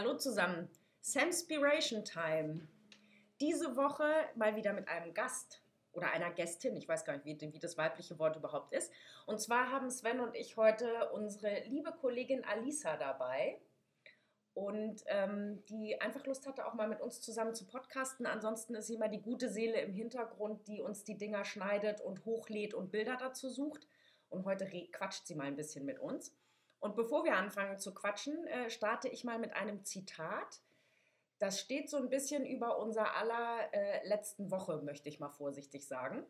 Hallo zusammen. Samspiration Time. Diese Woche mal wieder mit einem Gast oder einer Gästin. Ich weiß gar nicht, wie, wie das weibliche Wort überhaupt ist. Und zwar haben Sven und ich heute unsere liebe Kollegin Alisa dabei. Und ähm, die einfach Lust hatte, auch mal mit uns zusammen zu podcasten. Ansonsten ist sie immer die gute Seele im Hintergrund, die uns die Dinger schneidet und hochlädt und Bilder dazu sucht. Und heute quatscht sie mal ein bisschen mit uns. Und bevor wir anfangen zu quatschen, äh, starte ich mal mit einem Zitat. Das steht so ein bisschen über unser aller äh, letzten Woche, möchte ich mal vorsichtig sagen.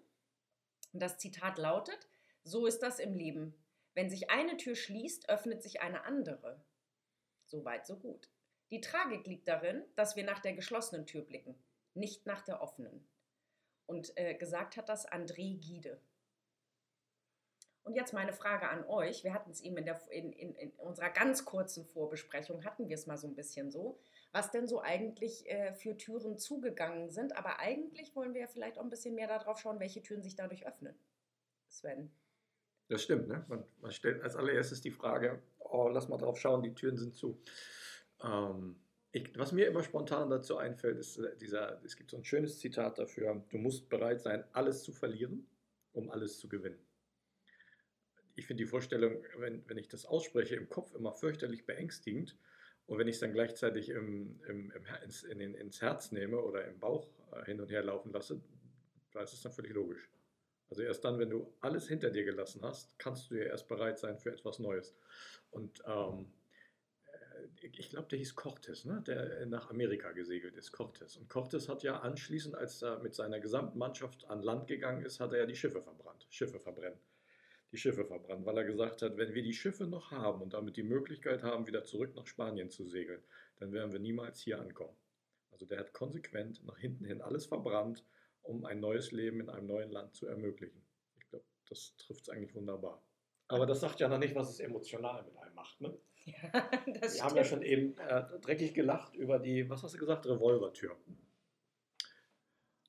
Das Zitat lautet, so ist das im Leben. Wenn sich eine Tür schließt, öffnet sich eine andere. So weit, so gut. Die Tragik liegt darin, dass wir nach der geschlossenen Tür blicken, nicht nach der offenen. Und äh, gesagt hat das André Gide. Und jetzt meine Frage an euch. Wir hatten es eben in, der, in, in, in, unserer ganz kurzen Vorbesprechung, hatten wir es mal so ein bisschen so, was denn so eigentlich äh, für Türen zugegangen sind. Aber eigentlich wollen wir ja vielleicht auch ein bisschen mehr darauf schauen, welche Türen sich dadurch öffnen. Sven. Das stimmt, ne? Man, man stellt als allererstes die Frage, oh, lass mal drauf schauen, die Türen sind zu. Ähm, ich, was mir immer spontan dazu einfällt, ist äh, dieser, es gibt so ein schönes Zitat dafür, du musst bereit sein, alles zu verlieren, um alles zu gewinnen ich finde die Vorstellung, wenn, wenn ich das ausspreche, im Kopf immer fürchterlich beängstigend. Und wenn ich es dann gleichzeitig im, im, im, ins, in, ins Herz nehme oder im Bauch äh, hin und her laufen lasse, da ist es dann völlig logisch. Also erst dann, wenn du alles hinter dir gelassen hast, kannst du ja erst bereit sein für etwas Neues. Und ähm, äh, ich glaube, der hieß Cortes, ne? der nach Amerika gesegelt ist, Cortes. Und Cortes hat ja anschließend, als er mit seiner gesamten Mannschaft an Land gegangen ist, hat er ja die Schiffe verbrannt, Schiffe verbrennen die Schiffe verbrannt, weil er gesagt hat, wenn wir die Schiffe noch haben und damit die Möglichkeit haben, wieder zurück nach Spanien zu segeln, dann werden wir niemals hier ankommen. Also der hat konsequent nach hinten hin alles verbrannt, um ein neues Leben in einem neuen Land zu ermöglichen. Ich glaube, das trifft es eigentlich wunderbar. Aber das sagt ja noch nicht, was es emotional mit einem macht. Ne? Ja, das Wir stimmt. haben ja schon eben äh, dreckig gelacht über die, was hast du gesagt, Revolvertür.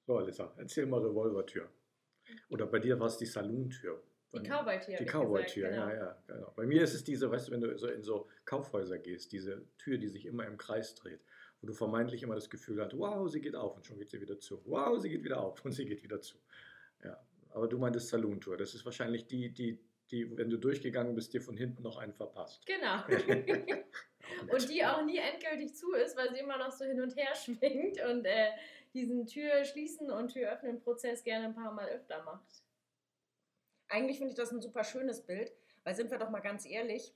So, Alissa, erzähl mal Revolvertür. Oder bei dir war es die Salontür. Die Cowboy-Tür. Die Cowboy-Tür, genau. ja, ja, genau. Bei mir ist es diese, weißt du, wenn du so in so Kaufhäuser gehst, diese Tür, die sich immer im Kreis dreht, wo du vermeintlich immer das Gefühl hast, wow, sie geht auf und schon geht sie wieder zu. Wow, sie geht wieder auf und sie geht wieder zu. Ja, aber du meintest Saloon-Tour. Das ist wahrscheinlich die, die, die, wenn du durchgegangen bist, dir von hinten noch einen verpasst. Genau. und die auch nie endgültig zu ist, weil sie immer noch so hin und her schwingt und äh, diesen Tür schließen und Tür öffnen Prozess gerne ein paar Mal öfter macht eigentlich finde ich das ein super schönes Bild, weil sind wir doch mal ganz ehrlich,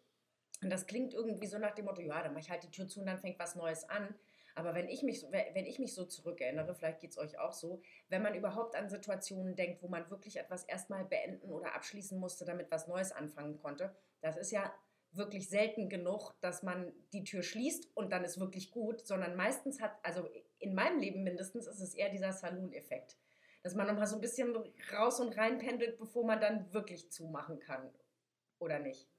und das klingt irgendwie so nach dem Motto, ja, dann mache ich halt die Tür zu und dann fängt was Neues an. Aber wenn ich mich, wenn ich mich so zurückerinnere, vielleicht geht es euch auch so, wenn man überhaupt an Situationen denkt, wo man wirklich etwas erstmal beenden oder abschließen musste, damit was Neues anfangen konnte, das ist ja wirklich selten genug, dass man die Tür schließt und dann ist wirklich gut, sondern meistens hat, also in meinem Leben mindestens, ist es eher dieser Saloon-Effekt dass man nochmal so ein bisschen raus und rein pendelt, bevor man dann wirklich zumachen kann. Oder nicht?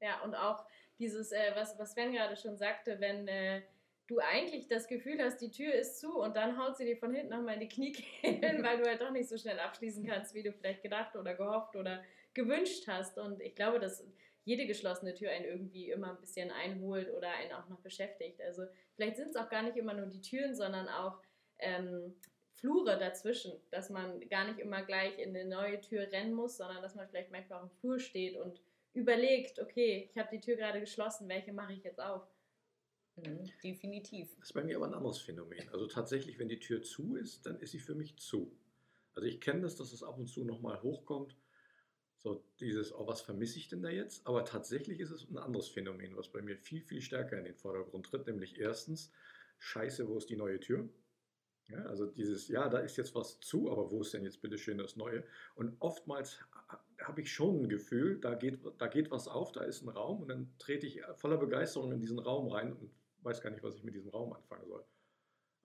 Ja, und auch dieses, äh, was, was Sven gerade schon sagte, wenn äh, du eigentlich das Gefühl hast, die Tür ist zu und dann haut sie dir von hinten nochmal in die Kniekehlen, weil du halt doch nicht so schnell abschließen kannst, wie du vielleicht gedacht oder gehofft oder gewünscht hast. Und ich glaube, dass jede geschlossene Tür einen irgendwie immer ein bisschen einholt oder einen auch noch beschäftigt. Also vielleicht sind es auch gar nicht immer nur die Türen, sondern auch ähm, Flure dazwischen, dass man gar nicht immer gleich in eine neue Tür rennen muss, sondern dass man vielleicht manchmal auch im Flur steht und überlegt, okay, ich habe die Tür gerade geschlossen, welche mache ich jetzt auf? Mhm, definitiv. Das ist bei mir aber ein anderes Phänomen. Also tatsächlich, wenn die Tür zu ist, dann ist sie für mich zu. Also ich kenne das, dass es ab und zu nochmal hochkommt. So dieses, oh, was vermisse ich denn da jetzt? Aber tatsächlich ist es ein anderes Phänomen, was bei mir viel, viel stärker in den Vordergrund tritt. Nämlich erstens, scheiße, wo ist die neue Tür? Ja, also dieses, ja, da ist jetzt was zu, aber wo ist denn jetzt bitte schön das Neue? Und oftmals habe ich schon ein Gefühl, da geht, da geht was auf, da ist ein Raum und dann trete ich voller Begeisterung in diesen Raum rein und weiß gar nicht, was ich mit diesem Raum anfangen soll.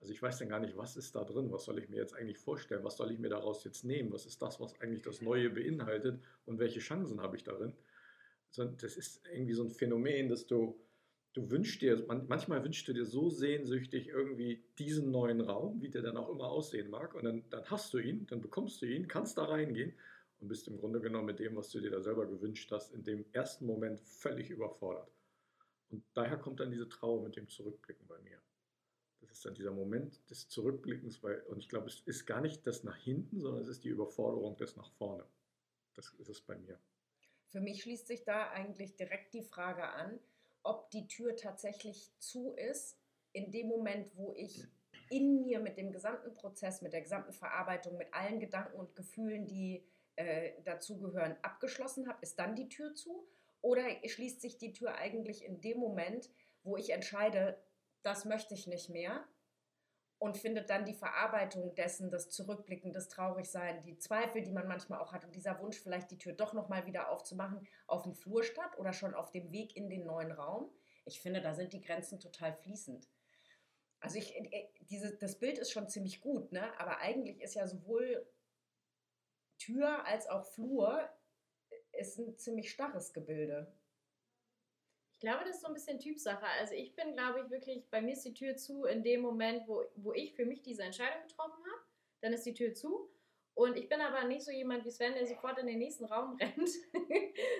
Also ich weiß dann gar nicht, was ist da drin, was soll ich mir jetzt eigentlich vorstellen, was soll ich mir daraus jetzt nehmen, was ist das, was eigentlich das Neue beinhaltet und welche Chancen habe ich darin. Das ist irgendwie so ein Phänomen, dass du du wünschst dir, manchmal wünschst du dir so sehnsüchtig irgendwie diesen neuen Raum, wie der dann auch immer aussehen mag, und dann, dann hast du ihn, dann bekommst du ihn, kannst da reingehen und bist im Grunde genommen mit dem, was du dir da selber gewünscht hast, in dem ersten Moment völlig überfordert. Und daher kommt dann diese Trauer mit dem Zurückblicken bei mir. Das ist dann dieser Moment des Zurückblickens, weil, und ich glaube, es ist gar nicht das nach hinten, sondern es ist die Überforderung des nach vorne. Das ist es bei mir. Für mich schließt sich da eigentlich direkt die Frage an, ob die Tür tatsächlich zu ist, in dem Moment, wo ich in mir mit dem gesamten Prozess, mit der gesamten Verarbeitung, mit allen Gedanken und Gefühlen, die äh, dazugehören, abgeschlossen habe, ist dann die Tür zu? Oder schließt sich die Tür eigentlich in dem Moment, wo ich entscheide, das möchte ich nicht mehr und findet dann die Verarbeitung dessen, das Zurückblicken, das Traurigsein, die Zweifel, die man manchmal auch hat und dieser Wunsch, vielleicht die Tür doch nochmal wieder aufzumachen, auf dem Flur statt oder schon auf dem Weg in den neuen Raum. Ich finde, da sind die Grenzen total fließend. Also ich, äh, diese, das Bild ist schon ziemlich gut, ne? aber eigentlich ist ja sowohl Tür als auch Flur äh, ist ein ziemlich starres Gebilde. Ich glaube, das ist so ein bisschen Typsache. Also ich bin, glaube ich, wirklich, bei mir ist die Tür zu in dem Moment, wo, wo ich für mich diese Entscheidung getroffen habe. Dann ist die Tür zu. Und ich bin aber nicht so jemand wie Sven, der sofort in den nächsten Raum rennt,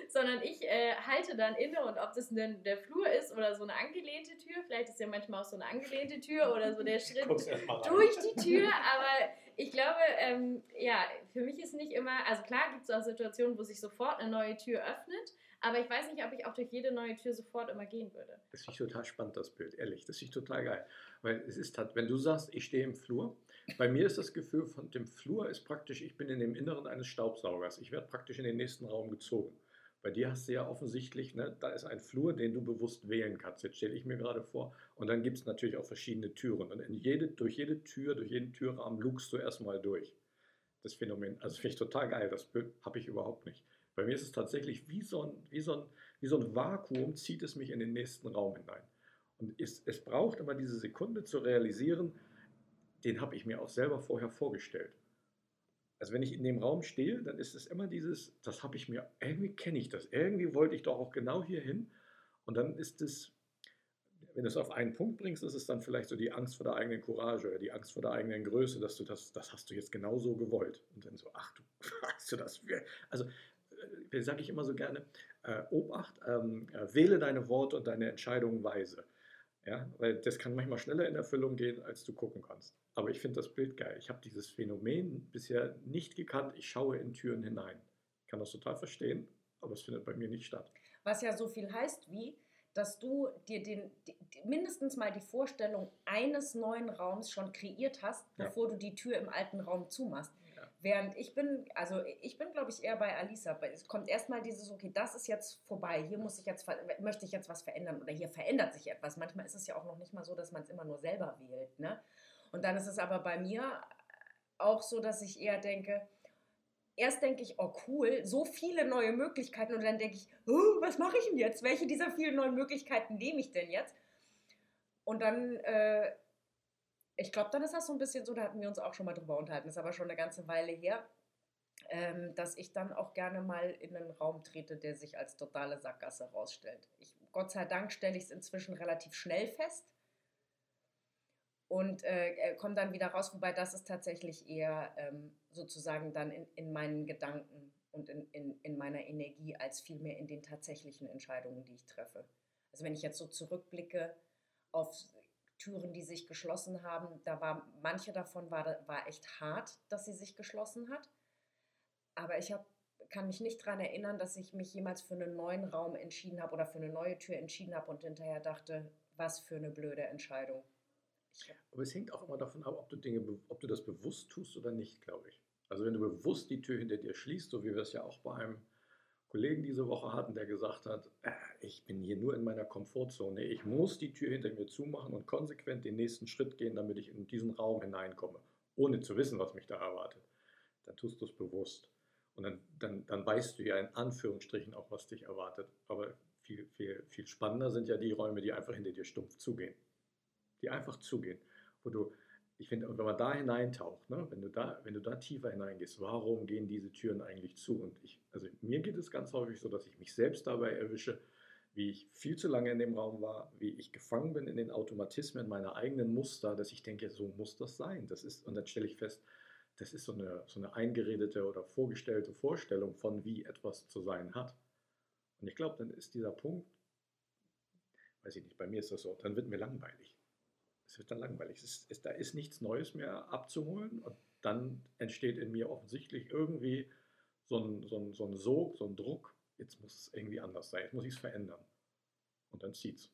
sondern ich äh, halte dann inne und ob das denn der Flur ist oder so eine angelehnte Tür, vielleicht ist ja manchmal auch so eine angelehnte Tür oder so der Schritt durch die Tür, aber ich glaube, ähm, ja, für mich ist nicht immer, also klar gibt es auch Situationen, wo sich sofort eine neue Tür öffnet, aber ich weiß nicht, ob ich auch durch jede neue Tür sofort immer gehen würde. Das ich total spannend, das Bild, ehrlich. Das ich total geil. Weil es ist halt, wenn du sagst, ich stehe im Flur, bei mir ist das Gefühl von dem Flur ist praktisch, ich bin in dem Inneren eines Staubsaugers. Ich werde praktisch in den nächsten Raum gezogen. Bei dir hast du ja offensichtlich, ne, da ist ein Flur, den du bewusst wählen kannst. Jetzt stelle ich mir gerade vor. Und dann gibt es natürlich auch verschiedene Türen. Und jede, durch jede Tür, durch jeden Türrahmen lugst du erstmal durch. Das Phänomen, also finde ich total geil. Das habe ich überhaupt nicht. Bei mir ist es tatsächlich wie so ein, wie so ein, wie so ein Vakuum, zieht es mich in den nächsten Raum hinein. Und es, es braucht immer diese Sekunde zu realisieren, den habe ich mir auch selber vorher vorgestellt. Also wenn ich in dem Raum stehe, dann ist es immer dieses, das habe ich mir, irgendwie kenne ich das, irgendwie wollte ich doch auch genau hier hin. Und dann ist es, wenn du es auf einen Punkt bringst, ist es dann vielleicht so die Angst vor der eigenen Courage oder die Angst vor der eigenen Größe, dass du das, das hast du jetzt genau so gewollt. Und dann so, ach du, hast du das? Also äh, sage ich immer so gerne, äh, Obacht, ähm, äh, wähle deine Worte und deine Entscheidungen weise. Ja, weil das kann manchmal schneller in Erfüllung gehen, als du gucken kannst. Aber ich finde das Bild geil. Ich habe dieses Phänomen bisher nicht gekannt. Ich schaue in Türen hinein. Ich kann das total verstehen, aber es findet bei mir nicht statt. Was ja so viel heißt wie, dass du dir den, die, mindestens mal die Vorstellung eines neuen Raums schon kreiert hast, bevor ja. du die Tür im alten Raum zumachst. Während ich bin, also ich bin, glaube ich, eher bei Alisa. Es kommt erstmal dieses, okay, das ist jetzt vorbei, hier muss ich jetzt, möchte ich jetzt was verändern oder hier verändert sich etwas. Manchmal ist es ja auch noch nicht mal so, dass man es immer nur selber wählt. Ne? Und dann ist es aber bei mir auch so, dass ich eher denke, erst denke ich, oh cool, so viele neue Möglichkeiten und dann denke ich, oh, was mache ich denn jetzt? Welche dieser vielen neuen Möglichkeiten nehme ich denn jetzt? Und dann äh, ich glaube, dann ist das so ein bisschen so, da hatten wir uns auch schon mal drüber unterhalten, ist aber schon eine ganze Weile her, ähm, dass ich dann auch gerne mal in einen Raum trete, der sich als totale Sackgasse rausstellt. Gott sei Dank stelle ich es inzwischen relativ schnell fest und äh, äh, komme dann wieder raus, wobei das ist tatsächlich eher ähm, sozusagen dann in, in meinen Gedanken und in, in, in meiner Energie als vielmehr in den tatsächlichen Entscheidungen, die ich treffe. Also wenn ich jetzt so zurückblicke auf Türen, die sich geschlossen haben. Da war manche davon war, war echt hart, dass sie sich geschlossen hat. Aber ich hab, kann mich nicht daran erinnern, dass ich mich jemals für einen neuen Raum entschieden habe oder für eine neue Tür entschieden habe und hinterher dachte, was für eine blöde Entscheidung. Aber es hängt auch immer davon ab, ob du Dinge, ob du das bewusst tust oder nicht, glaube ich. Also wenn du bewusst die Tür hinter dir schließt, so wie wir es ja auch bei einem Kollegen diese Woche hatten, der gesagt hat, äh, ich bin hier nur in meiner Komfortzone, ich muss die Tür hinter mir zumachen und konsequent den nächsten Schritt gehen, damit ich in diesen Raum hineinkomme, ohne zu wissen, was mich da erwartet. Dann tust du es bewusst. Und dann, dann, dann weißt du ja in Anführungsstrichen auch, was dich erwartet. Aber viel, viel, viel spannender sind ja die Räume, die einfach hinter dir stumpf zugehen. Die einfach zugehen, wo du ich finde, wenn man da hineintaucht, ne, wenn, du da, wenn du da tiefer hineingehst, warum gehen diese Türen eigentlich zu? Und ich, also mir geht es ganz häufig so, dass ich mich selbst dabei erwische, wie ich viel zu lange in dem Raum war, wie ich gefangen bin in den Automatismen meiner eigenen Muster, dass ich denke, so muss das sein. Das ist, und dann stelle ich fest, das ist so eine, so eine eingeredete oder vorgestellte Vorstellung von, wie etwas zu sein hat. Und ich glaube, dann ist dieser Punkt, weiß ich nicht, bei mir ist das so, dann wird mir langweilig. Es wird dann langweilig. Es ist, da ist nichts Neues mehr abzuholen und dann entsteht in mir offensichtlich irgendwie so ein, so ein, so ein Sog, so ein Druck. Jetzt muss es irgendwie anders sein, jetzt muss ich es verändern. Und dann zieht's.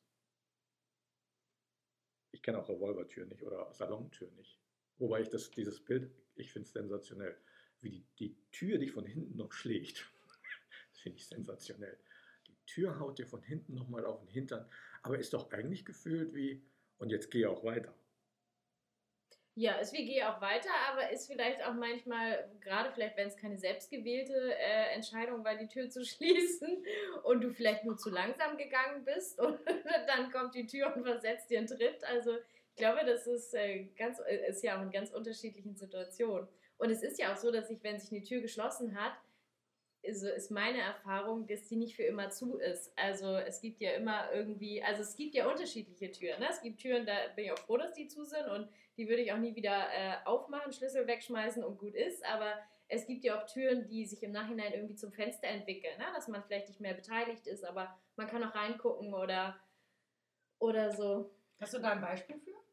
Ich kenne auch Revolvertür nicht oder Salontür nicht. Wobei ich das, dieses Bild, ich finde es sensationell. Wie die, die Tür dich von hinten noch schlägt. Das finde ich sensationell. Die Tür haut dir von hinten nochmal auf den Hintern. Aber ist doch eigentlich gefühlt wie, und jetzt geh auch weiter. Ja, ist wie geh auch weiter, aber ist vielleicht auch manchmal, gerade vielleicht, wenn es keine selbstgewählte äh, Entscheidung war, die Tür zu schließen und du vielleicht nur zu langsam gegangen bist und dann kommt die Tür und versetzt dir einen Tritt. Also ich glaube, das ist, äh, ganz, äh, ist ja auch in ganz unterschiedlichen Situationen. Und es ist ja auch so, dass sich, wenn sich eine Tür geschlossen hat, also ist meine Erfahrung, dass die nicht für immer zu ist. Also es gibt ja immer irgendwie, also es gibt ja unterschiedliche Türen. Ne? Es gibt Türen, da bin ich auch froh, dass die zu sind und die würde ich auch nie wieder äh, aufmachen, Schlüssel wegschmeißen und gut ist. Aber es gibt ja auch Türen, die sich im Nachhinein irgendwie zum Fenster entwickeln, ne? dass man vielleicht nicht mehr beteiligt ist, aber man kann auch reingucken oder, oder so. Hast du da ein Beispiel für?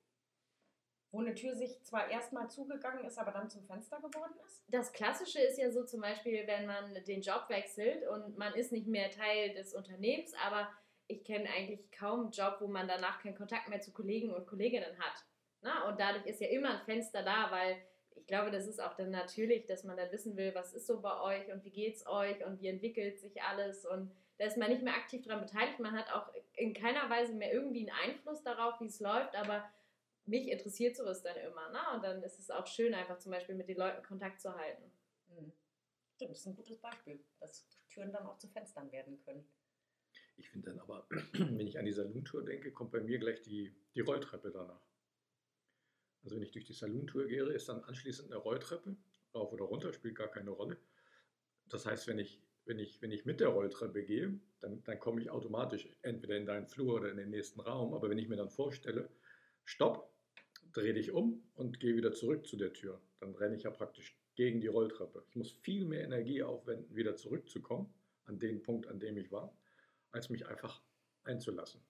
Wo eine Tür sich zwar erstmal zugegangen ist, aber dann zum Fenster geworden ist? Das Klassische ist ja so zum Beispiel, wenn man den Job wechselt und man ist nicht mehr Teil des Unternehmens, aber ich kenne eigentlich kaum einen Job, wo man danach keinen Kontakt mehr zu Kollegen und Kolleginnen hat. Na? Und dadurch ist ja immer ein Fenster da, weil ich glaube, das ist auch dann natürlich, dass man dann wissen will, was ist so bei euch und wie geht es euch und wie entwickelt sich alles und da ist man nicht mehr aktiv daran beteiligt. Man hat auch in keiner Weise mehr irgendwie einen Einfluss darauf, wie es läuft, aber mich interessiert sowas dann immer. Ne? Und dann ist es auch schön, einfach zum Beispiel mit den Leuten Kontakt zu halten. Mhm. Stimmt, das ist ein gutes Beispiel, dass Türen dann auch zu Fenstern werden können. Ich finde dann aber, wenn ich an die Saloontour denke, kommt bei mir gleich die, die Rolltreppe danach. Also wenn ich durch die Saloontour gehe, ist dann anschließend eine Rolltreppe, rauf oder runter, spielt gar keine Rolle. Das heißt, wenn ich, wenn ich, wenn ich mit der Rolltreppe gehe, dann, dann komme ich automatisch entweder in deinen Flur oder in den nächsten Raum. Aber wenn ich mir dann vorstelle, stopp, drehe dich um und gehe wieder zurück zu der Tür. Dann renne ich ja praktisch gegen die Rolltreppe. Ich muss viel mehr Energie aufwenden, wieder zurückzukommen an den Punkt, an dem ich war, als mich einfach einzulassen.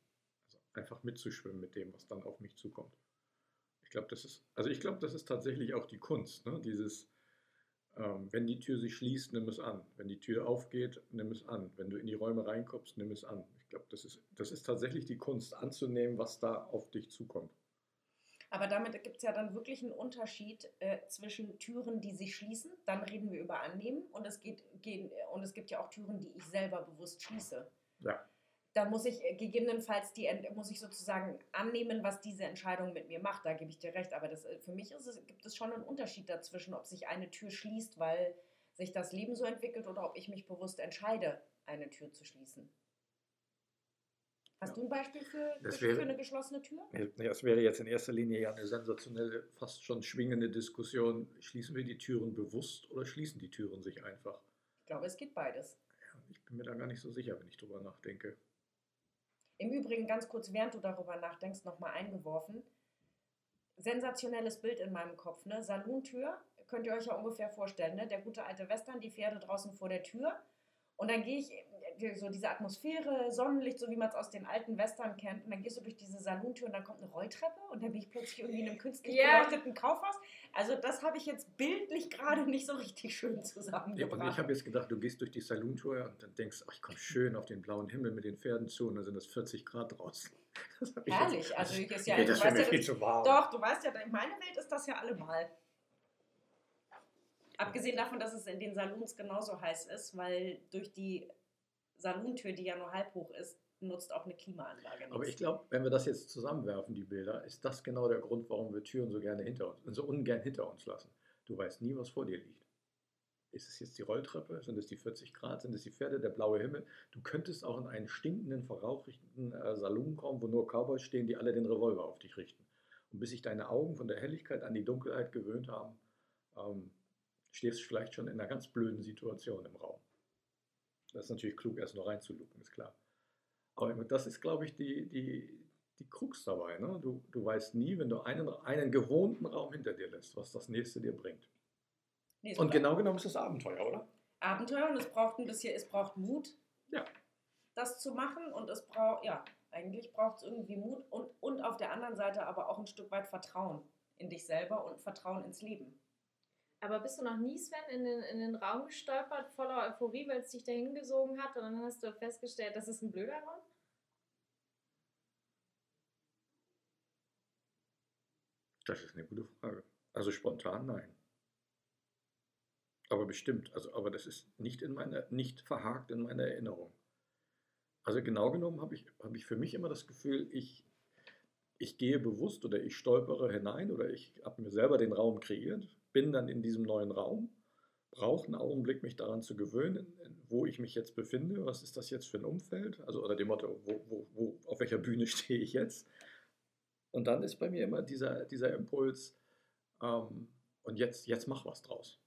Also einfach mitzuschwimmen mit dem, was dann auf mich zukommt. Ich glaube, das ist, also ich glaube, das ist tatsächlich auch die Kunst. Ne? Dieses, ähm, wenn die Tür sich schließt, nimm es an. Wenn die Tür aufgeht, nimm es an. Wenn du in die Räume reinkommst, nimm es an. Ich glaube, das ist, das ist tatsächlich die Kunst, anzunehmen, was da auf dich zukommt. Aber damit gibt es ja dann wirklich einen Unterschied äh, zwischen Türen, die sich schließen, dann reden wir über Annehmen und es, geht, gehen, und es gibt ja auch Türen, die ich selber bewusst schließe. Ja. Da muss ich äh, gegebenenfalls die, muss ich sozusagen annehmen, was diese Entscheidung mit mir macht. Da gebe ich dir recht. Aber das, äh, für mich ist es, gibt es schon einen Unterschied dazwischen, ob sich eine Tür schließt, weil sich das Leben so entwickelt oder ob ich mich bewusst entscheide, eine Tür zu schließen. Hast du ein Beispiel für, das wäre, für eine geschlossene Tür? Ja, das wäre jetzt in erster Linie ja eine sensationelle, fast schon schwingende Diskussion. Schließen wir die Türen bewusst oder schließen die Türen sich einfach? Ich glaube, es geht beides. Ja, ich bin mir da gar nicht so sicher, wenn ich drüber nachdenke. Im Übrigen, ganz kurz, während du darüber nachdenkst, nochmal eingeworfen. Sensationelles Bild in meinem Kopf. Ne? Salontür, könnt ihr euch ja ungefähr vorstellen. Ne? Der gute alte Western, die Pferde draußen vor der Tür. Und dann gehe ich so diese Atmosphäre, Sonnenlicht, so wie man es aus den alten Western kennt. Und dann gehst du durch diese Salontür und dann kommt eine Rolltreppe und dann bin ich plötzlich irgendwie in einem künstlich yeah. beleuchteten Kaufhaus. Also das habe ich jetzt bildlich gerade nicht so richtig schön zusammengebracht. Ja, ich habe jetzt gedacht, du gehst durch die Salontür und dann denkst, ach, ich komme schön auf den blauen Himmel mit den Pferden zu und dann sind es 40 Grad draußen. Herrlich, jetzt, also ich ist ja, nee, das wäre mir viel zu warm. Doch, du weißt ja, in meiner Welt ist das ja allemal. Abgesehen davon, dass es in den Salons genauso heiß ist, weil durch die Salontür, die ja nur halb hoch ist, nutzt auch eine Klimaanlage. Nichts. Aber ich glaube, wenn wir das jetzt zusammenwerfen, die Bilder, ist das genau der Grund, warum wir Türen so gerne hinter uns, so ungern hinter uns lassen. Du weißt nie, was vor dir liegt. Ist es jetzt die Rolltreppe? Sind es die 40 Grad? Sind es die Pferde? Der blaue Himmel? Du könntest auch in einen stinkenden, verrauchrichten äh, Salon kommen, wo nur Cowboys stehen, die alle den Revolver auf dich richten. Und bis sich deine Augen von der Helligkeit an die Dunkelheit gewöhnt haben, ähm, stehst du vielleicht schon in einer ganz blöden Situation im Raum. Das ist natürlich klug, erst noch reinzulucken, ist klar. Aber das ist, glaube ich, die, die, die Krux dabei. Ne? Du, du weißt nie, wenn du einen, einen gewohnten Raum hinter dir lässt, was das nächste dir bringt. Nee, und genau genommen ist das Abenteuer, oder? Abenteuer und es braucht ein bisschen, es braucht Mut, ja. das zu machen und es braucht, ja, Eigentlich braucht es irgendwie Mut und, und auf der anderen Seite aber auch ein Stück weit Vertrauen in dich selber und Vertrauen ins Leben. Aber bist du noch nie, Sven, in den, in den Raum gestolpert, voller Euphorie, weil es dich dahin gesogen hat und dann hast du festgestellt, das ist ein blöder Raum? Das ist eine gute Frage. Also spontan nein. Aber bestimmt. Also, aber das ist nicht in meiner, nicht verhakt in meiner Erinnerung. Also genau genommen habe ich, habe ich für mich immer das Gefühl, ich, ich gehe bewusst oder ich stolpere hinein oder ich habe mir selber den Raum kreiert, bin dann in diesem neuen Raum, brauche einen Augenblick, mich daran zu gewöhnen, wo ich mich jetzt befinde, was ist das jetzt für ein Umfeld, also oder dem Motto, wo, wo, wo, auf welcher Bühne stehe ich jetzt. Und dann ist bei mir immer dieser, dieser Impuls, ähm, und jetzt, jetzt mach was draus.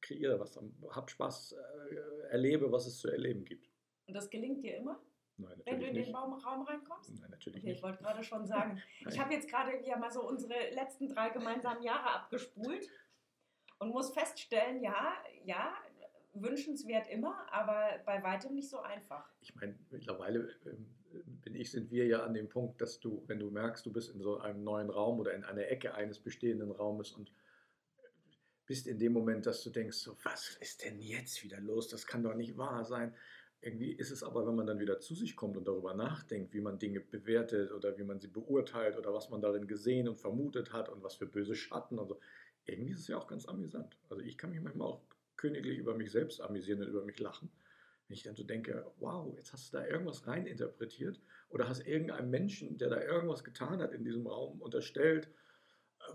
Kreiere was, hab Spaß, äh, erlebe, was es zu erleben gibt. Und das gelingt dir immer? Nein, wenn du in nicht. den Raum, Raum reinkommst? Nein, natürlich okay, nicht. Ich wollte gerade schon sagen, ich habe jetzt gerade ja mal so unsere letzten drei gemeinsamen Jahre abgespult und muss feststellen, ja, ja, wünschenswert immer, aber bei weitem nicht so einfach. Ich meine, mittlerweile ähm, bin ich, sind wir ja an dem Punkt, dass du, wenn du merkst, du bist in so einem neuen Raum oder in einer Ecke eines bestehenden Raumes und bist in dem Moment, dass du denkst, so, was ist denn jetzt wieder los? Das kann doch nicht wahr sein. Irgendwie ist es aber, wenn man dann wieder zu sich kommt und darüber nachdenkt, wie man Dinge bewertet oder wie man sie beurteilt oder was man darin gesehen und vermutet hat und was für böse Schatten und so, irgendwie ist es ja auch ganz amüsant. Also ich kann mich manchmal auch königlich über mich selbst amüsieren und über mich lachen. Wenn ich dann so denke, wow, jetzt hast du da irgendwas reininterpretiert oder hast irgendeinem Menschen, der da irgendwas getan hat in diesem Raum, unterstellt,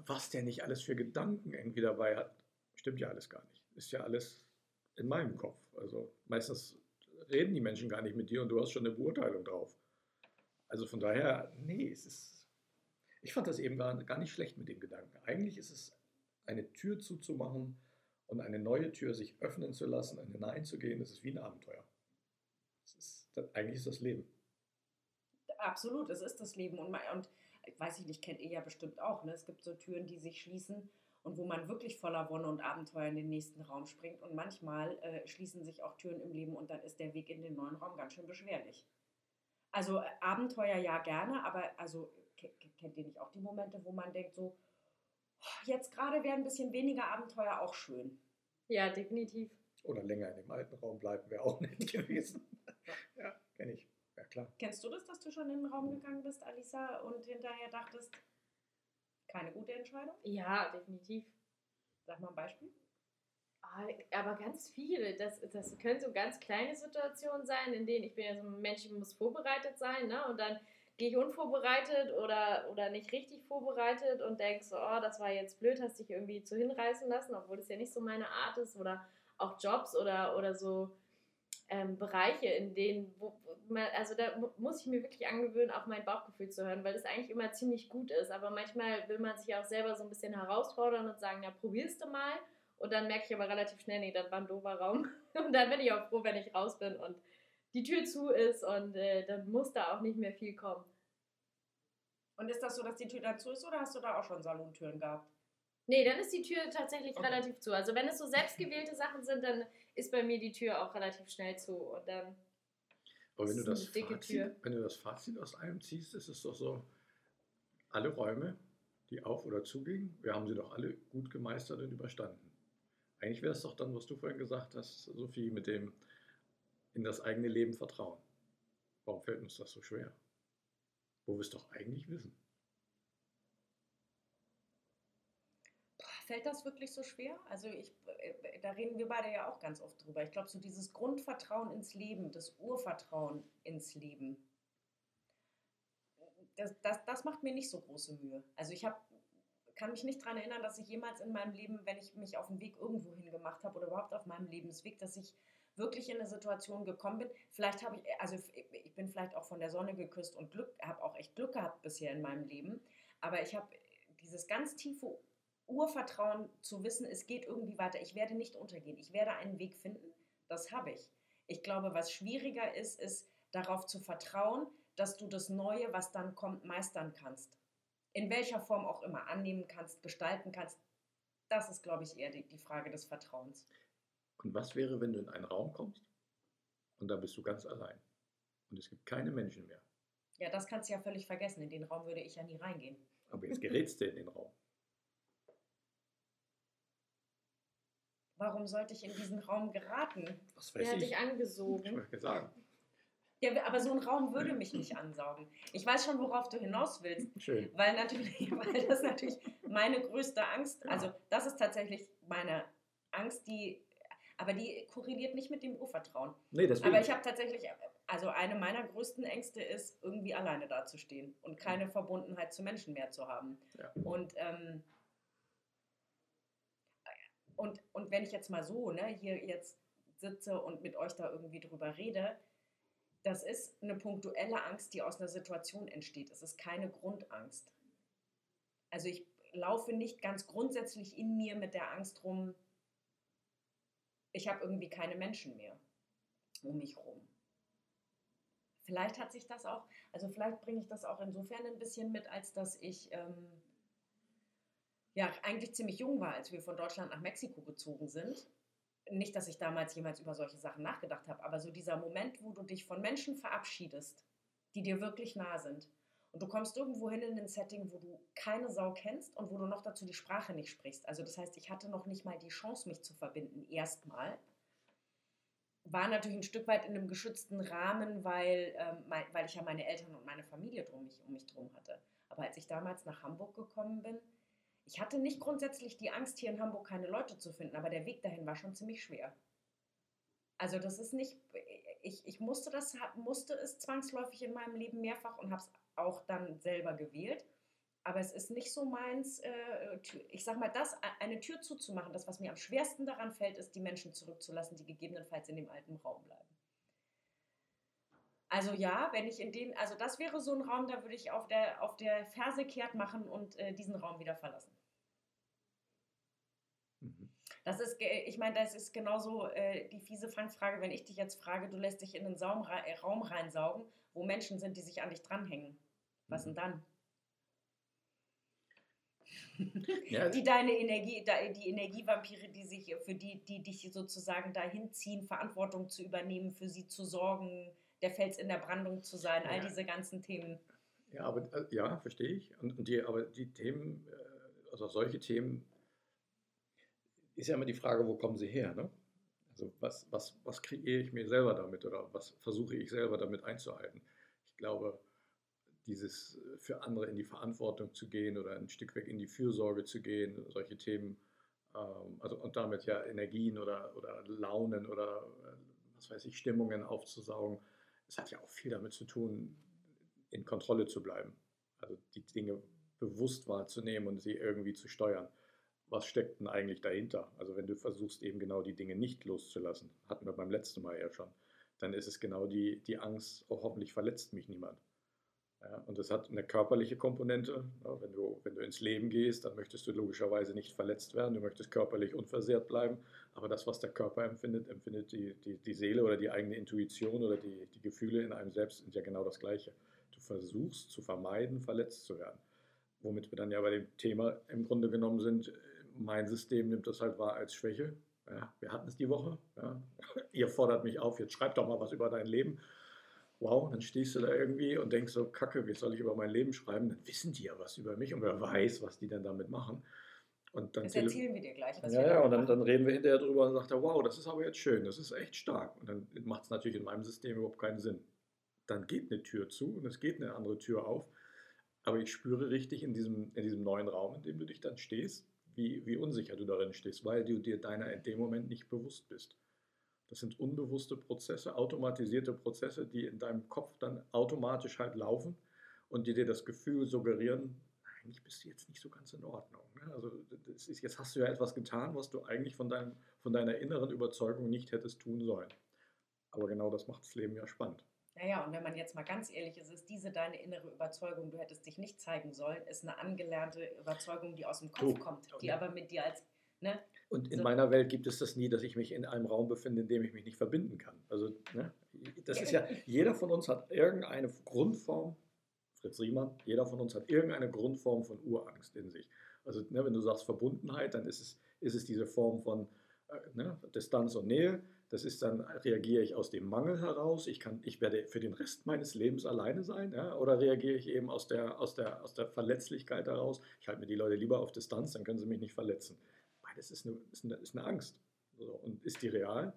was der nicht alles für Gedanken irgendwie dabei hat. Stimmt ja alles gar nicht. Ist ja alles in meinem Kopf. Also meistens reden die Menschen gar nicht mit dir und du hast schon eine Beurteilung drauf. Also von daher, nee, es ist. Ich fand das eben gar, gar nicht schlecht mit dem Gedanken. Eigentlich ist es eine Tür zuzumachen und eine neue Tür sich öffnen zu lassen und hineinzugehen, das ist wie ein Abenteuer. Das ist, das, eigentlich ist das Leben. Absolut, es ist das Leben. Und, und weiß ich nicht, kennt ihr ja bestimmt auch. Ne? Es gibt so Türen, die sich schließen und wo man wirklich voller Wonne und Abenteuer in den nächsten Raum springt. Und manchmal äh, schließen sich auch Türen im Leben und dann ist der Weg in den neuen Raum ganz schön beschwerlich. Also äh, Abenteuer ja gerne, aber also kennt ihr nicht auch die Momente, wo man denkt so, jetzt gerade wäre ein bisschen weniger Abenteuer auch schön. Ja, definitiv. Oder länger in dem alten Raum bleiben wäre auch nett gewesen. ja, kenne ich. Ja, klar. Kennst du das, dass du schon in den Raum gegangen bist, Alisa, und hinterher dachtest, keine gute Entscheidung? Ja, definitiv. Sag mal ein Beispiel. Ah, aber ganz viele. Das, das können so ganz kleine Situationen sein, in denen ich bin ja so ein Mensch, ich muss vorbereitet sein, ne? Und dann gehe ich unvorbereitet oder, oder nicht richtig vorbereitet und denkst so, oh, das war jetzt blöd, hast dich irgendwie zu hinreißen lassen, obwohl das ja nicht so meine Art ist. Oder auch Jobs oder, oder so ähm, Bereiche, in denen, wo, also da muss ich mir wirklich angewöhnen, auf mein Bauchgefühl zu hören, weil das eigentlich immer ziemlich gut ist. Aber manchmal will man sich auch selber so ein bisschen herausfordern und sagen, ja, probierst du mal. Und dann merke ich aber relativ schnell, nee, das war ein doofer Raum. Und dann bin ich auch froh, wenn ich raus bin und die Tür zu ist und äh, dann muss da auch nicht mehr viel kommen. Und ist das so, dass die Tür dann zu ist oder hast du da auch schon Salontüren gehabt? Nee, dann ist die Tür tatsächlich okay. relativ zu. Also wenn es so selbstgewählte Sachen sind, dann ist bei mir die Tür auch relativ schnell zu und dann. Aber wenn du, das Fazit, wenn du das Fazit aus allem ziehst, ist es doch so, alle Räume, die auf oder zugingen, wir haben sie doch alle gut gemeistert und überstanden. Eigentlich wäre es doch dann, was du vorhin gesagt hast, Sophie, mit dem in das eigene Leben vertrauen. Warum fällt uns das so schwer? Wo wir es doch eigentlich wissen. Fällt das wirklich so schwer? Also ich, äh, da reden wir beide ja auch ganz oft drüber. Ich glaube, so dieses Grundvertrauen ins Leben, das Urvertrauen ins Leben, das, das, das macht mir nicht so große Mühe. Also ich habe kann mich nicht daran erinnern, dass ich jemals in meinem Leben, wenn ich mich auf den Weg irgendwo hingemacht habe oder überhaupt auf meinem Lebensweg, dass ich wirklich in eine Situation gekommen bin. Vielleicht habe ich, also ich bin vielleicht auch von der Sonne geküsst und Glück, habe auch echt Glück gehabt bisher in meinem Leben. Aber ich habe dieses ganz tiefe Urvertrauen zu wissen, es geht irgendwie weiter. Ich werde nicht untergehen. Ich werde einen Weg finden. Das habe ich. Ich glaube, was schwieriger ist, ist darauf zu vertrauen, dass du das Neue, was dann kommt, meistern kannst. In welcher Form auch immer annehmen kannst, gestalten kannst. Das ist, glaube ich, eher die, die Frage des Vertrauens. Und was wäre, wenn du in einen Raum kommst und da bist du ganz allein und es gibt keine Menschen mehr? Ja, das kannst du ja völlig vergessen. In den Raum würde ich ja nie reingehen. Aber jetzt gerätst du in den Raum. Warum sollte ich in diesen Raum geraten? Was Der weiß hat ich? dich angesogen. Ich wollte sagen. Ja, aber so ein Raum würde mich nicht ansaugen. Ich weiß schon, worauf du hinaus willst. Schön. Weil natürlich, weil das natürlich meine größte Angst, also das ist tatsächlich meine Angst, die, aber die korreliert nicht mit dem Urvertrauen. Nee, deswegen. Aber ich habe tatsächlich, also eine meiner größten Ängste ist, irgendwie alleine dazustehen und keine Verbundenheit zu Menschen mehr zu haben. Ja. Und, ähm, und, und wenn ich jetzt mal so ne, hier jetzt sitze und mit euch da irgendwie drüber rede, das ist eine punktuelle Angst, die aus einer Situation entsteht. Es ist keine Grundangst. Also ich laufe nicht ganz grundsätzlich in mir mit der Angst rum, ich habe irgendwie keine Menschen mehr um mich rum. Vielleicht hat sich das auch, also vielleicht bringe ich das auch insofern ein bisschen mit, als dass ich ähm, ja eigentlich ziemlich jung war, als wir von Deutschland nach Mexiko gezogen sind. Nicht, dass ich damals jemals über solche Sachen nachgedacht habe, aber so dieser Moment, wo du dich von Menschen verabschiedest, die dir wirklich nah sind. Und du kommst irgendwo hin in ein Setting, wo du keine Sau kennst und wo du noch dazu die Sprache nicht sprichst. Also das heißt, ich hatte noch nicht mal die Chance, mich zu verbinden, erstmal war natürlich ein Stück weit in einem geschützten Rahmen, weil, ähm, weil ich ja meine Eltern und meine Familie drum mich, um mich drum hatte. Aber als ich damals nach Hamburg gekommen bin, ich hatte nicht grundsätzlich die Angst, hier in Hamburg keine Leute zu finden, aber der Weg dahin war schon ziemlich schwer. Also das ist nicht, ich, ich musste, das, musste es zwangsläufig in meinem Leben mehrfach und habe es auch dann selber gewählt. Aber es ist nicht so meins, äh, ich sag mal, das, eine Tür zuzumachen, das, was mir am schwersten daran fällt, ist, die Menschen zurückzulassen, die gegebenenfalls in dem alten Raum bleiben. Also ja, wenn ich in den, also das wäre so ein Raum, da würde ich auf der, auf der Ferse kehrt machen und äh, diesen Raum wieder verlassen. Mhm. Das ist, ich meine, das ist genauso äh, die fiese Fangfrage, wenn ich dich jetzt frage, du lässt dich in einen Saum, Raum reinsaugen, wo Menschen sind, die sich an dich dranhängen. Was denn dann? Ja, die deine Energie, die Energievampire, die sich für die, die dich sozusagen dahin ziehen, Verantwortung zu übernehmen, für sie zu sorgen, der Fels in der Brandung zu sein, all Ja. diese ganzen Themen. Ja, aber äh, ja, verstehe ich. Und, und die, aber die Themen, äh, also solche Themen, ist ja immer die Frage, wo kommen sie her? Ne? Also was, was, was kreiere ich mir selber damit oder was versuche ich selber damit einzuhalten? Ich glaube, dieses äh, für andere in die Verantwortung zu gehen oder ein Stück weg in die Fürsorge zu gehen, solche Themen, ähm, also und damit ja Energien oder, oder Launen oder äh, was weiß ich, Stimmungen aufzusaugen, es hat ja auch viel damit zu tun, in Kontrolle zu bleiben. Also die Dinge bewusst wahrzunehmen und sie irgendwie zu steuern. Was steckt denn eigentlich dahinter? Also wenn du versuchst eben genau die Dinge nicht loszulassen, hatten wir beim letzten Mal ja schon, dann ist es genau die, die Angst, oh, hoffentlich verletzt mich niemand. Ja, und das hat eine körperliche Komponente. Ja, wenn, du, wenn du ins Leben gehst, dann möchtest du logischerweise nicht verletzt werden, du möchtest körperlich unversehrt bleiben. Aber das, was der Körper empfindet, empfindet die, die, die Seele oder die eigene Intuition oder die, die Gefühle in einem selbst sind ja genau das Gleiche. Du versuchst zu vermeiden, verletzt zu werden. Womit wir dann ja bei dem Thema im Grunde genommen sind, mein System nimmt das halt wahr als Schwäche. Ja, wir hatten es die Woche. Ihr fordert mich auf, jetzt schreib doch mal was über dein Leben wow, dann stehst du da irgendwie und denkst so, kacke, wie soll ich über mein Leben schreiben? Dann wissen die ja was über mich und wer weiß, was die denn damit machen. Und dann das erzählen wir dir gleich, was ja, wir ja, und dann, dann reden wir hinterher drüber und sagt er, wow, das ist aber jetzt schön, das ist echt stark. Und dann macht es natürlich in meinem System überhaupt keinen Sinn. Dann geht eine Tür zu und es geht eine andere Tür auf. Aber ich spüre richtig in diesem, in diesem neuen Raum, in dem du dich dann stehst, wie, wie unsicher du darin stehst, weil du dir deiner in dem Moment nicht bewusst bist. Das sind unbewusste Prozesse, automatisierte Prozesse, die in deinem Kopf dann automatisch halt laufen und die dir das Gefühl suggerieren, eigentlich bist du jetzt nicht so ganz in Ordnung. Ne? Also das ist, jetzt hast du ja etwas getan, was du eigentlich von, deinem, von deiner inneren Überzeugung nicht hättest tun sollen. Aber genau das macht das Leben ja spannend. Naja, und wenn man jetzt mal ganz ehrlich ist, ist diese deine innere Überzeugung, du hättest dich nicht zeigen sollen, ist eine angelernte Überzeugung, die aus dem Kopf Du, kommt, die ne? aber mit dir als, ne? Und in So. meiner Welt gibt es das nie, dass ich mich in einem Raum befinde, in dem ich mich nicht verbinden kann. Also, ne, das ist ja, jeder von uns hat irgendeine Grundform, Fritz Riemann, jeder von uns hat irgendeine Grundform von Urangst in sich. Also, ne, wenn du sagst Verbundenheit, dann ist es, ist es diese Form von äh, ne, Distanz und Nähe. Das ist dann, reagiere ich aus dem Mangel heraus, ich, kann, ich werde für den Rest meines Lebens alleine sein, ja? oder reagiere ich eben aus der, aus, der, aus der Verletzlichkeit heraus, ich halte mir die Leute lieber auf Distanz, dann können sie mich nicht verletzen. Beides ist eine, ist eine, ist eine Angst. So, und ist die real?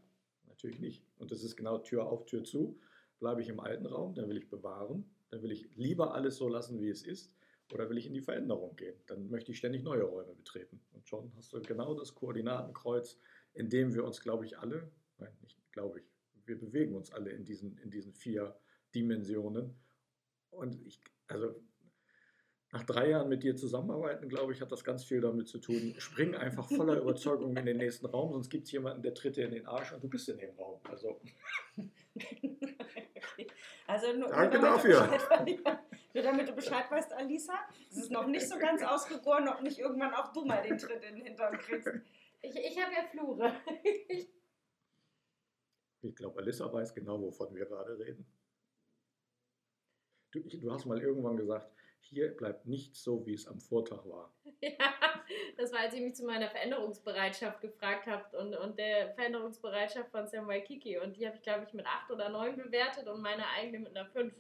Natürlich nicht. Und das ist genau Tür auf, Tür zu. Bleibe ich im alten Raum, dann will ich bewahren, dann will ich lieber alles so lassen, wie es ist, oder will ich in die Veränderung gehen? Dann möchte ich ständig neue Räume betreten. Und schon hast du genau das Koordinatenkreuz, in dem wir uns, glaube ich, alle, nein, nicht glaube ich, wir bewegen uns alle in diesen, in diesen vier Dimensionen. Und ich, also nach drei Jahren mit dir zusammenarbeiten, glaube ich, hat das ganz viel damit zu tun. Spring einfach voller Überzeugung in den nächsten Raum, sonst gibt es jemanden, der tritt dir in den Arsch und du bist in dem Raum. Also, also nur, Danke nur dafür. Bescheid, nur damit du Bescheid weißt, Alisa, es ist noch nicht so ganz ausgegoren, ob nicht irgendwann auch du mal den Tritt in den Hintern kriegst. Ich, ich habe ja Flure. ich glaube, Alissa weiß genau, wovon wir gerade reden. Du, ich, du hast mal irgendwann gesagt, hier bleibt nichts so, wie es am Vortag war. Ja, das war, als ihr mich zu meiner Veränderungsbereitschaft gefragt habt und, und der Veränderungsbereitschaft von Sam Waikiki. Und die habe ich, glaube ich, mit 8 oder 9 bewertet und meine eigene mit einer 5.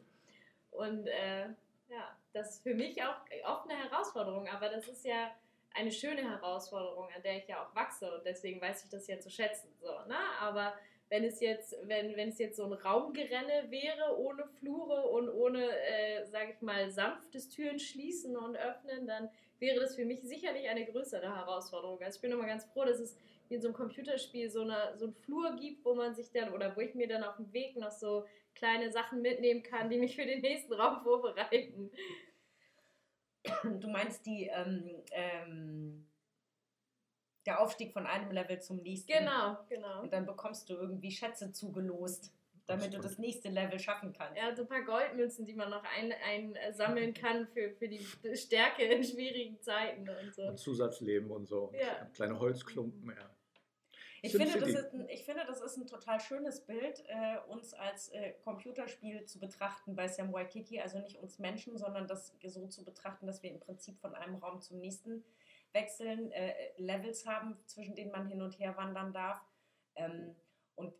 Und äh, ja, das ist für mich auch oft eine Herausforderung, aber das ist ja eine schöne Herausforderung, an der ich ja auch wachse und deswegen weiß ich das ja zu schätzen. So, ne? Aber wenn es jetzt, wenn, wenn es jetzt so ein Raumgerenne wäre, ohne Flure und ohne, äh, sage ich mal, sanftes Türen schließen und öffnen, dann wäre das für mich sicherlich eine größere Herausforderung. Also ich bin immer ganz froh, dass es in so einem Computerspiel so, eine, so einen Flur gibt, wo man sich dann, oder wo ich mir dann auf dem Weg noch so kleine Sachen mitnehmen kann, die mich für den nächsten Raum vorbereiten. Du meinst die, ähm, ähm, der Aufstieg von einem Level zum nächsten. Genau, genau. Und dann bekommst du irgendwie Schätze zugelost, damit du das nächste Level schaffen kannst. Ja, so ein paar Goldmünzen, die man noch einsammeln ein, kann für, für die Stärke in schwierigen Zeiten und so. Und Zusatzleben und so. Ja. Kleine Holzklumpen, ja. Ich finde, das ist ein, ich finde, das ist ein total schönes Bild, äh, uns als äh, Computerspiel zu betrachten bei Sam Waikiki. Also nicht uns Menschen, sondern das so zu betrachten, dass wir im Prinzip von einem Raum zum nächsten wechseln, äh, Levels haben, zwischen denen man hin und her wandern darf. Ähm, und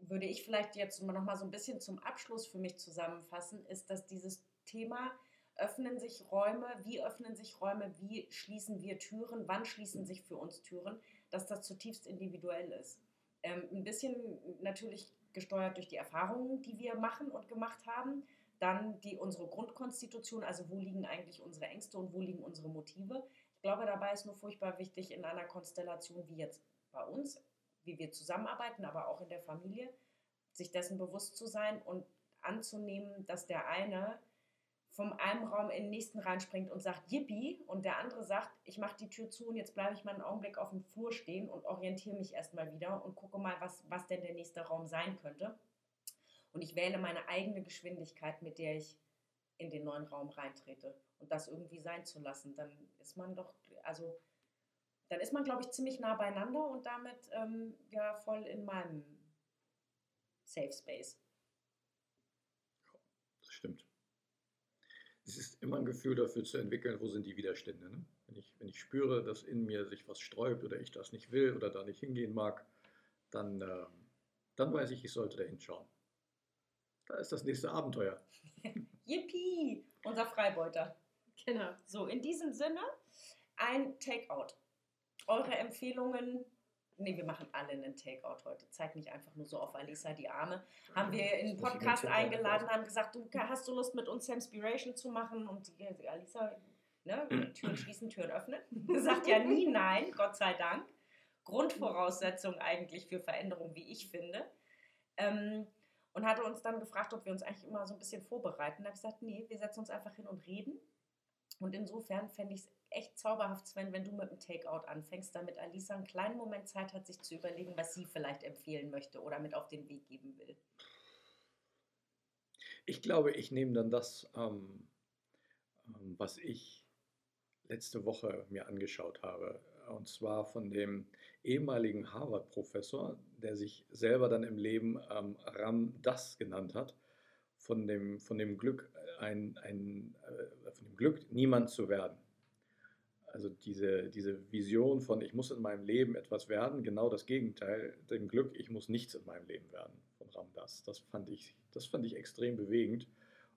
würde ich vielleicht jetzt noch mal so ein bisschen zum Abschluss für mich zusammenfassen, ist, dass dieses Thema öffnen sich Räume, wie öffnen sich Räume, wie schließen wir Türen, wann schließen sich für uns Türen, dass das zutiefst individuell ist. Ähm, ein bisschen natürlich gesteuert durch die Erfahrungen, die wir machen und gemacht haben. Dann die, unsere Grundkonstitution, also wo liegen eigentlich unsere Ängste und wo liegen unsere Motive. Ich glaube, dabei ist nur furchtbar wichtig in einer Konstellation wie jetzt bei uns, wie wir zusammenarbeiten, aber auch in der Familie, sich dessen bewusst zu sein und anzunehmen, dass der eine vom einen Raum in den nächsten reinspringt und sagt Yippie und der andere sagt, ich mache die Tür zu und jetzt bleibe ich mal einen Augenblick auf dem Flur stehen und orientiere mich erstmal wieder und gucke mal, was, was denn der nächste Raum sein könnte. Und ich wähle meine eigene Geschwindigkeit, mit der ich in den neuen Raum reintrete und das irgendwie sein zu lassen, dann ist man doch, also dann ist man, glaube ich, ziemlich nah beieinander und damit ähm, ja voll in meinem Safe Space. Das stimmt. Es ist immer ein Gefühl dafür zu entwickeln, wo sind die Widerstände. Ne? Wenn, ich, wenn ich spüre, dass in mir sich was sträubt oder ich das nicht will oder da nicht hingehen mag, dann, äh, dann weiß ich, ich sollte da hinschauen. Da ist das nächste Abenteuer. Yippie! Unser Freibeuter. Genau. So, in diesem Sinne ein Takeout. Eure Empfehlungen. Ne, wir machen alle einen Takeout heute. Zeig nicht einfach nur so auf Alisa die Arme. Haben wir in den Podcast eingeladen, haben gesagt, du hast du Lust mit uns Samspiration zu machen? Und die, die Alisa, ne, Türen schließen, Türen öffnen. Sagt ja nie nein, Gott sei Dank. Grundvoraussetzung eigentlich für Veränderung, wie ich finde. Ähm, und hatte uns dann gefragt, ob wir uns eigentlich immer so ein bisschen vorbereiten. Da habe ich gesagt, nee, wir setzen uns einfach hin und reden. Und insofern fände ich es echt zauberhaft, Sven, wenn du mit dem Takeout anfängst, damit Alisa einen kleinen Moment Zeit hat, sich zu überlegen, was sie vielleicht empfehlen möchte oder mit auf den Weg geben will. Ich glaube, ich nehme dann das, ähm, ähm was ich letzte Woche mir angeschaut habe. Und zwar von dem ehemaligen Harvard-Professor, der sich selber dann im Leben ähm, Ram Das genannt hat, von dem, von dem Glück, ein, ein, äh, von dem Glück, niemand zu werden. also diese, diese Vision von, ich muss in meinem Leben etwas werden, genau das Gegenteil, dem Glück, ich muss nichts in meinem Leben werden von Ramdas. Das fand ich, das fand ich extrem bewegend.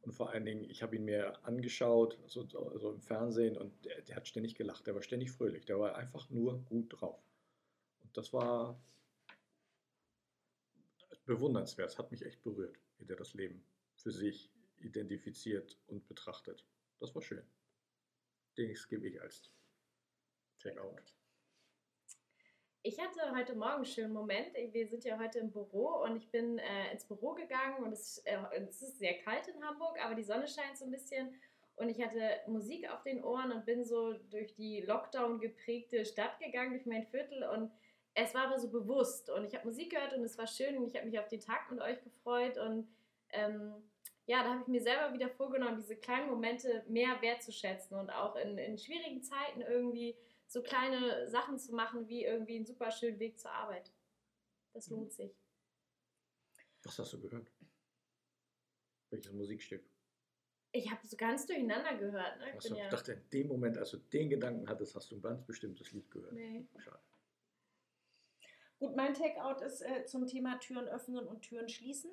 Und vor allen Dingen, ich habe ihn mir angeschaut, so, so im Fernsehen, und der, der, hat ständig gelacht, der war ständig fröhlich, der war einfach nur gut drauf. Und das war bewundernswert, es hat mich echt berührt, wie der das Leben für sich identifiziert und betrachtet. Das war schön. Das gebe ich als Checkout. Ich hatte heute Morgen einen schönen Moment. Wir sind ja heute im Büro und ich bin äh, ins Büro gegangen und es, äh, es, ist sehr kalt in Hamburg, aber die Sonne scheint so ein bisschen. Und ich hatte Musik auf den Ohren und bin so durch die Lockdown geprägte Stadt gegangen, durch mein Viertel und es war aber so bewusst. Und ich habe Musik gehört und es war schön und ich habe mich auf den Tag mit euch gefreut. Und ähm, ja, da habe ich mir selber wieder vorgenommen, diese kleinen Momente mehr wertzuschätzen und auch in, in schwierigen Zeiten irgendwie so kleine Sachen zu machen, wie irgendwie einen super schönen Weg zur Arbeit. Das lohnt sich. Was hast du gehört? Welches Musikstück? Ich habe so ganz durcheinander gehört. Ne? Ich so, ja dachte, in dem Moment, als du den Gedanken hattest, hast du ein ganz bestimmtes Lied gehört. Nee. Schade. Gut, mein Takeout ist äh, zum Thema Türen öffnen und Türen schließen.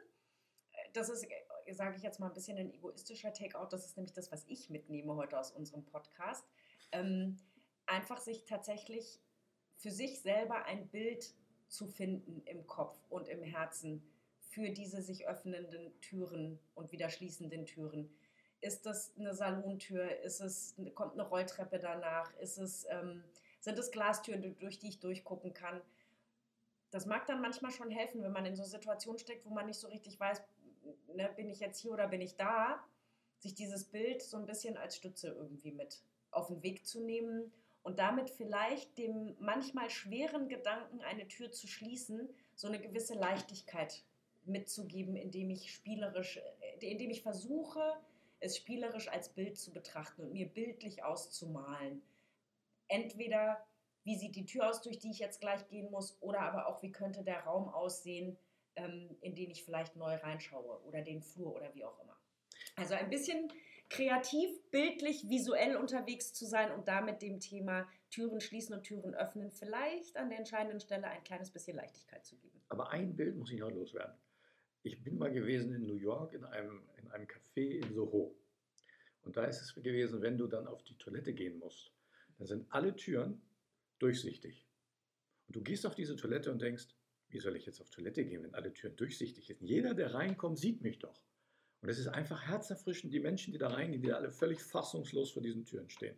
Äh, das ist, äh, sage ich jetzt mal ein bisschen ein egoistischer Takeout. Das ist nämlich das, was ich mitnehme heute aus unserem Podcast. Ähm, einfach sich tatsächlich für sich selber ein Bild zu finden im Kopf und im Herzen für diese sich öffnenden Türen und wieder schließenden Türen. Ist das eine Salontür? Ist es, kommt eine Rolltreppe danach? Ist es, ähm, sind es Glastüren, durch die ich durchgucken kann? Das mag dann manchmal schon helfen, wenn man in so Situationen steckt, wo man nicht so richtig weiß, ne, bin ich jetzt hier oder bin ich da, sich dieses Bild so ein bisschen als Stütze irgendwie mit auf den Weg zu nehmen und damit vielleicht dem manchmal schweren Gedanken, eine Tür zu schließen, so eine gewisse Leichtigkeit mitzugeben, indem ich spielerisch, äh, indem ich versuche, es spielerisch als Bild zu betrachten und mir bildlich auszumalen. Entweder wie sieht die Tür aus, durch die ich jetzt gleich gehen muss, oder aber auch wie könnte der Raum aussehen, in den ich vielleicht neu reinschaue oder den Flur oder wie auch immer. Also ein bisschen kreativ, bildlich, visuell unterwegs zu sein und damit dem Thema Türen schließen und Türen öffnen vielleicht an der entscheidenden Stelle ein kleines bisschen Leichtigkeit zu geben. Aber ein Bild muss ich noch loswerden. Ich bin mal gewesen in New York in einem, in einem Café in Soho. Und da ist es gewesen, wenn du dann auf die Toilette gehen musst, dann sind alle Türen durchsichtig. Und du gehst auf diese Toilette und denkst, wie soll ich jetzt auf Toilette gehen, wenn alle Türen durchsichtig sind? Jeder, der reinkommt, sieht mich doch. Und es ist einfach herzerfrischend, die Menschen, die da reingehen, die da alle völlig fassungslos vor diesen Türen stehen.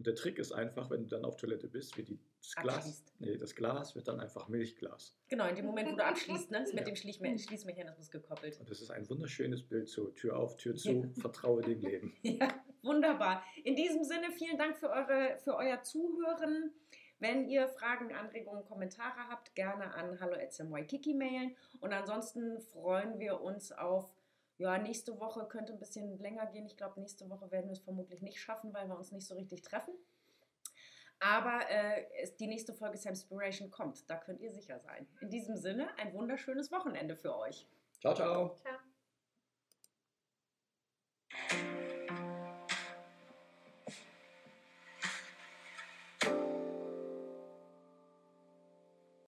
Und der Trick ist einfach, wenn du dann auf Toilette bist, wie die, das Glas, nee, das Glas wird dann einfach Milchglas. Genau, in dem Moment, wo du abschließt, ne, ist mit ja. dem Schließmechanismus gekoppelt. Und das ist ein wunderschönes Bild zu Tür auf, Tür zu, vertraue dem Leben. Ja, wunderbar. In diesem Sinne, vielen Dank für, eure, für euer Zuhören. Wenn ihr Fragen, Anregungen, Kommentare habt, gerne an hallo.smykiki mailen. Und ansonsten freuen wir uns auf ja, nächste Woche könnte ein bisschen länger gehen. Ich glaube, nächste Woche werden wir es vermutlich nicht schaffen, weil wir uns nicht so richtig treffen. Aber äh, die nächste Folge Samspiration kommt. Da könnt ihr sicher sein. In diesem Sinne, ein wunderschönes Wochenende für euch. Ciao, ciao. Ciao.